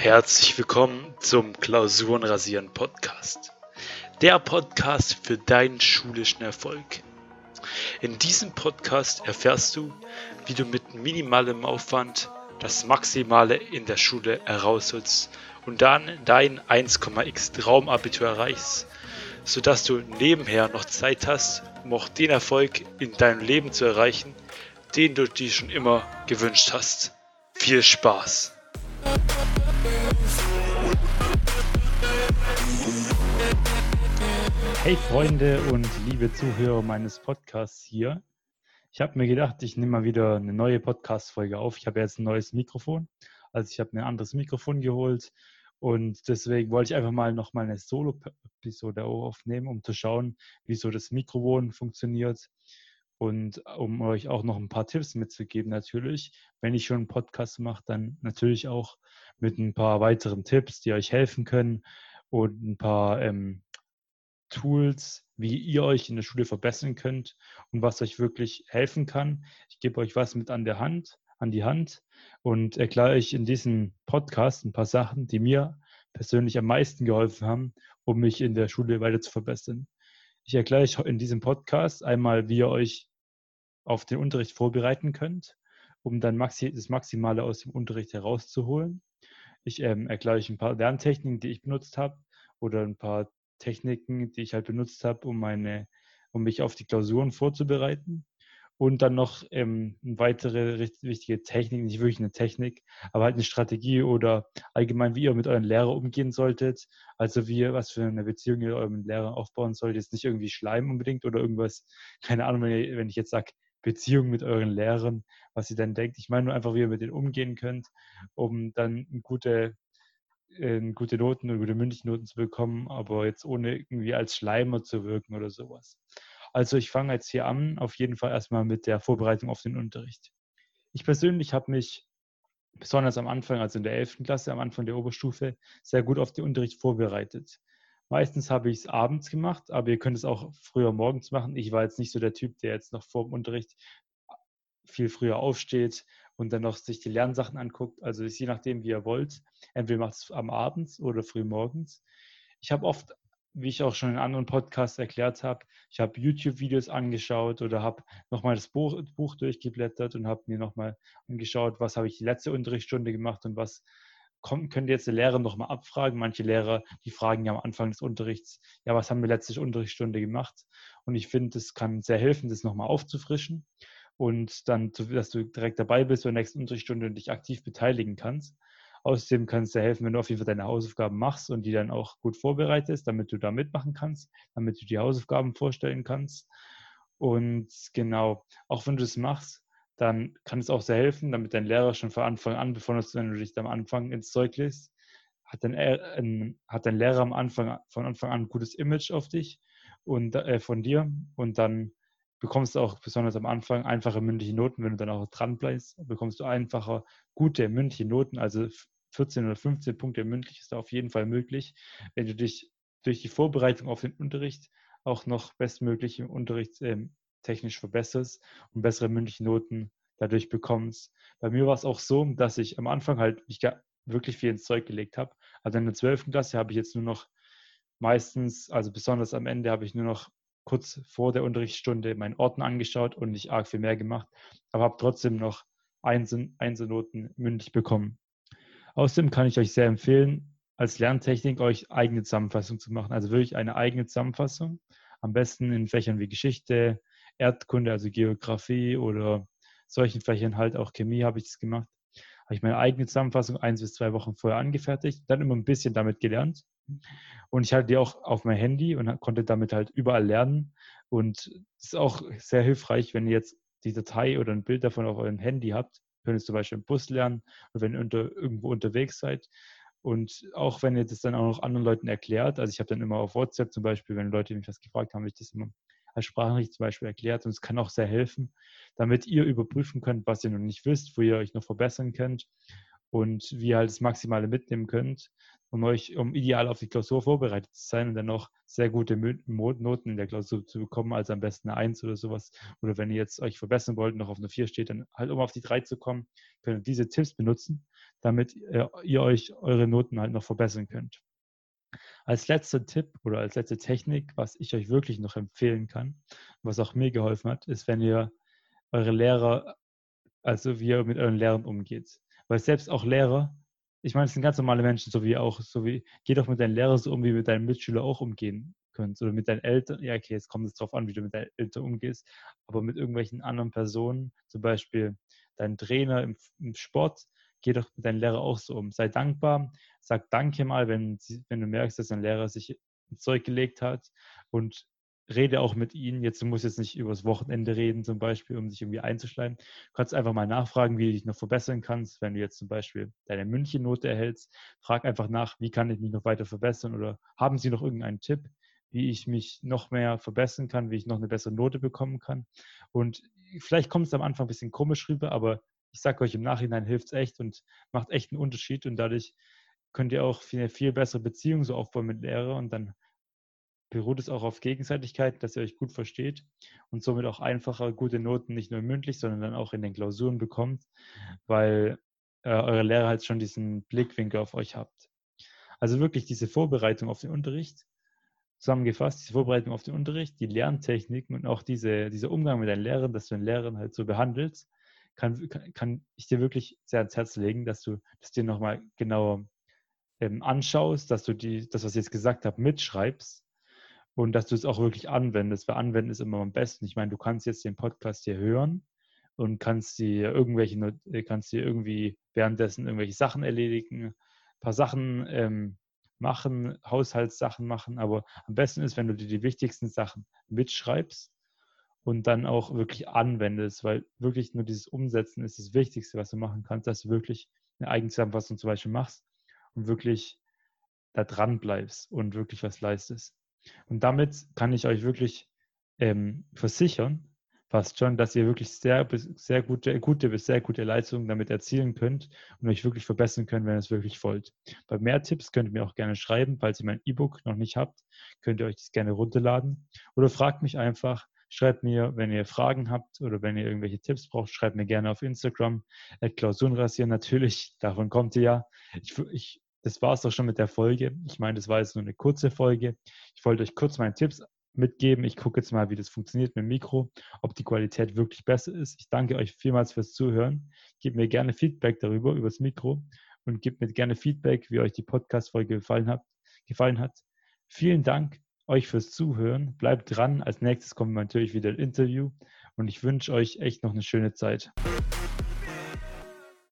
Herzlich willkommen zum Klausurenrasieren Podcast. Der Podcast für deinen schulischen Erfolg. In diesem Podcast erfährst du, wie du mit minimalem Aufwand das Maximale in der Schule herausholst und dann dein 1,x Traumabitur erreichst, sodass du nebenher noch Zeit hast, um auch den Erfolg in deinem Leben zu erreichen, den du dir schon immer gewünscht hast. Viel Spaß! Hey Freunde und liebe Zuhörer meines Podcasts hier. Ich habe mir gedacht, ich nehme mal wieder eine neue Podcast-Folge auf. Ich habe jetzt ein neues Mikrofon. Also ich habe mir ein anderes Mikrofon geholt und deswegen wollte ich einfach mal noch mal eine Solo-Episode aufnehmen, um zu schauen, wie so das Mikrofon funktioniert und um euch auch noch ein paar Tipps mitzugeben natürlich. Wenn ich schon einen Podcast mache, dann natürlich auch mit ein paar weiteren Tipps, die euch helfen können und ein paar ähm, Tools, wie ihr euch in der Schule verbessern könnt und was euch wirklich helfen kann. Ich gebe euch was mit an der Hand, an die Hand und erkläre euch in diesem Podcast ein paar Sachen, die mir persönlich am meisten geholfen haben, um mich in der Schule weiter zu verbessern. Ich erkläre euch in diesem Podcast einmal, wie ihr euch auf den Unterricht vorbereiten könnt, um dann das Maximale aus dem Unterricht herauszuholen. Ich ähm, erkläre euch ein paar Lerntechniken, die ich benutzt habe oder ein paar Techniken, die ich halt benutzt habe, um meine, um mich auf die Klausuren vorzubereiten. Und dann noch ähm, weitere wichtige Techniken, nicht wirklich eine Technik, aber halt eine Strategie oder allgemein, wie ihr mit euren Lehrern umgehen solltet. Also wie, was für eine Beziehung ihr eurem Lehrer aufbauen solltet. Jetzt nicht irgendwie Schleim unbedingt oder irgendwas, keine Ahnung, wenn, ihr, ich jetzt sage, Beziehung mit euren Lehrern, was ihr dann denkt. Ich meine nur einfach, wie ihr mit denen umgehen könnt, um dann eine gute gute Noten oder gute mündliche Noten zu bekommen, aber jetzt ohne irgendwie als Schleimer zu wirken oder sowas. Also ich fange jetzt hier an, auf jeden Fall erstmal mit der Vorbereitung auf den Unterricht. Ich persönlich habe mich besonders am Anfang, also in der 11. Klasse, am Anfang der Oberstufe, sehr gut auf den Unterricht vorbereitet. Meistens habe ich es abends gemacht, aber ihr könnt es auch früher morgens machen. Ich war jetzt nicht so der Typ, der jetzt noch vor dem Unterricht viel früher aufsteht und dann noch sich die Lernsachen anguckt. Also ist je nachdem, wie ihr wollt. Entweder macht es am Abend oder früh morgens. Ich habe oft, wie ich auch schon in anderen Podcasts erklärt habe, ich habe YouTube-Videos angeschaut oder habe nochmal das Buch, Buch durchgeblättert und habe mir nochmal angeschaut, was habe ich die letzte Unterrichtsstunde gemacht und was kommt, könnt jetzt die Lehrer nochmal abfragen. Manche Lehrer, die fragen ja am Anfang des Unterrichts, ja, was haben wir letzte Unterrichtsstunde gemacht? Und ich finde, das kann sehr helfen, das nochmal aufzufrischen und dann, dass du direkt dabei bist zur nächsten Unterrichtsstunde und dich aktiv beteiligen kannst. Außerdem kann es dir helfen, wenn du auf jeden Fall deine Hausaufgaben machst und die dann auch gut vorbereitest, damit du da mitmachen kannst, damit du die Hausaufgaben vorstellen kannst. Und genau, auch wenn du das machst, dann kann es auch sehr helfen, damit dein Lehrer schon von Anfang an, besonders wenn du dich am Anfang ins Zeug lässt, hat dein, äh, hat dein Lehrer am Anfang, von Anfang an ein gutes Image auf dich und äh, von dir und dann bekommst du auch besonders am Anfang einfache mündliche Noten. Wenn du dann auch dran bleibst, bekommst du einfacher gute mündliche Noten. Also 14 oder 15 Punkte mündlich ist da auf jeden Fall möglich, wenn du dich durch die Vorbereitung auf den Unterricht auch noch bestmöglich im Unterricht ähm, technisch verbesserst und bessere mündliche Noten dadurch bekommst. Bei mir war es auch so, dass ich am Anfang halt mich wirklich viel ins Zeug gelegt habe. Also in der 12. Klasse habe ich jetzt nur noch meistens, also besonders am Ende habe ich nur noch kurz vor der Unterrichtsstunde meinen Ordner angeschaut und nicht arg viel mehr gemacht, aber habe trotzdem noch Einzelnoten mündlich bekommen. Außerdem kann ich euch sehr empfehlen, als Lerntechnik euch eigene Zusammenfassung zu machen. Also wirklich eine eigene Zusammenfassung. Am besten in Fächern wie Geschichte, Erdkunde, also Geografie oder solchen Fächern halt auch Chemie habe ich das gemacht. Habe ich meine eigene Zusammenfassung eins bis zwei Wochen vorher angefertigt, dann immer ein bisschen damit gelernt und ich hatte die auch auf mein Handy und konnte damit halt überall lernen. Und es ist auch sehr hilfreich, wenn ihr jetzt die Datei oder ein Bild davon auf eurem Handy habt. Könnt ihr zum Beispiel im Bus lernen oder wenn ihr unter, irgendwo unterwegs seid. Und auch wenn ihr das dann auch noch anderen Leuten erklärt, also ich habe dann immer auf WhatsApp zum Beispiel, wenn Leute mich was gefragt haben, habe ich das immer als Sprachnachricht zum Beispiel erklärt und es kann auch sehr helfen, damit ihr überprüfen könnt, was ihr noch nicht wisst, wo ihr euch noch verbessern könnt und wie ihr halt das Maximale mitnehmen könnt, um euch, um ideal auf die Klausur vorbereitet zu sein und dann noch sehr gute Noten in der Klausur zu bekommen, also am besten eine 1 oder sowas. Oder wenn ihr jetzt euch verbessern wollt, noch auf eine 4 steht, dann halt um auf die 3 zu kommen, könnt ihr diese Tipps benutzen, damit ihr euch eure Noten halt noch verbessern könnt. Als letzter Tipp oder als letzte Technik, was ich euch wirklich noch empfehlen kann, was auch mir geholfen hat, ist, wenn ihr eure Lehrer, also wie ihr mit euren Lehrern umgeht. Weil selbst auch Lehrer ich meine, es sind ganz normale Menschen, so wie auch, so wie, geh doch mit deinen Lehrern so um, wie mit deinen Mitschülern auch umgehen könntest. Oder mit deinen Eltern, ja, okay, jetzt kommt es darauf an, wie du mit deinen Eltern umgehst, aber mit irgendwelchen anderen Personen, zum Beispiel dein Trainer im, im Sport, geh doch mit deinen Lehrern auch so um. Sei dankbar, sag Danke mal, wenn, wenn du merkst, dass dein Lehrer sich ins Zeug gelegt hat und rede auch mit ihnen. Jetzt, du musst jetzt nicht übers Wochenende reden, zum Beispiel, um sich irgendwie einzuschleimen. Du kannst einfach mal nachfragen, wie du dich noch verbessern kannst. Wenn du jetzt zum Beispiel deine Münchennote erhältst, frag einfach nach, wie kann ich mich noch weiter verbessern oder haben sie noch irgendeinen Tipp, wie ich mich noch mehr verbessern kann, wie ich noch eine bessere Note bekommen kann. Und vielleicht kommt es am Anfang ein bisschen komisch rüber, aber ich sage euch, im Nachhinein hilft es echt und macht echt einen Unterschied und dadurch könnt ihr auch eine viel bessere Beziehung so aufbauen mit Lehrer und dann beruht es auch auf Gegenseitigkeit, dass ihr euch gut versteht und somit auch einfacher gute Noten nicht nur mündlich, sondern dann auch in den Klausuren bekommt, weil äh, eure Lehrer halt schon diesen Blickwinkel auf euch habt. Also wirklich diese Vorbereitung auf den Unterricht, zusammengefasst, diese Vorbereitung auf den Unterricht, die Lerntechniken und auch diese, dieser Umgang mit deinen Lehrern, dass du den Lehrern halt so behandelst, kann, kann, ich dir wirklich sehr ans Herz legen, dass du das dir nochmal genauer ähm, anschaust, dass du die, das, was ich jetzt gesagt habe, mitschreibst und dass du es auch wirklich anwendest, weil anwenden ist immer am besten. Ich meine, du kannst jetzt den Podcast hier hören und kannst dir irgendwelche, äh, kannst dir irgendwie währenddessen irgendwelche Sachen erledigen, ein paar Sachen ähm, machen, Haushaltssachen machen, aber am besten ist, wenn du dir die wichtigsten Sachen mitschreibst und dann auch wirklich anwendest, weil wirklich nur dieses Umsetzen ist das Wichtigste, was du machen kannst, dass du wirklich eine Eigenzusammenfassung zum Beispiel machst und wirklich da dran bleibst und wirklich was leistest. Und damit kann ich euch wirklich ähm, versichern, fast schon, dass ihr wirklich sehr, sehr gute, gute bis sehr gute Leistungen damit erzielen könnt und euch wirklich verbessern könnt, wenn ihr es wirklich wollt. Bei mehr Tipps könnt ihr mir auch gerne schreiben. Falls ihr mein E-Book noch nicht habt, könnt ihr euch das gerne runterladen. Oder fragt mich einfach, schreibt mir, wenn ihr Fragen habt oder wenn ihr irgendwelche Tipps braucht, schreibt mir gerne auf Instagram. Klausurenrasieren natürlich, davon kommt ihr ja. Ich, ich das war es doch schon mit der Folge. Ich meine, das war jetzt nur eine kurze Folge. Ich wollte euch kurz meine Tipps mitgeben. Ich gucke jetzt mal, wie das funktioniert mit dem Mikro, ob die Qualität wirklich besser ist. Ich danke euch vielmals fürs Zuhören. Gebt mir gerne Feedback darüber, über das Mikro und gebt mir gerne Feedback, wie euch die Podcast-Folge gefallen hat, gefallen hat. Vielen Dank euch fürs Zuhören. Bleibt dran. Als nächstes kommt natürlich wieder ein Interview und ich wünsche euch echt noch eine schöne Zeit.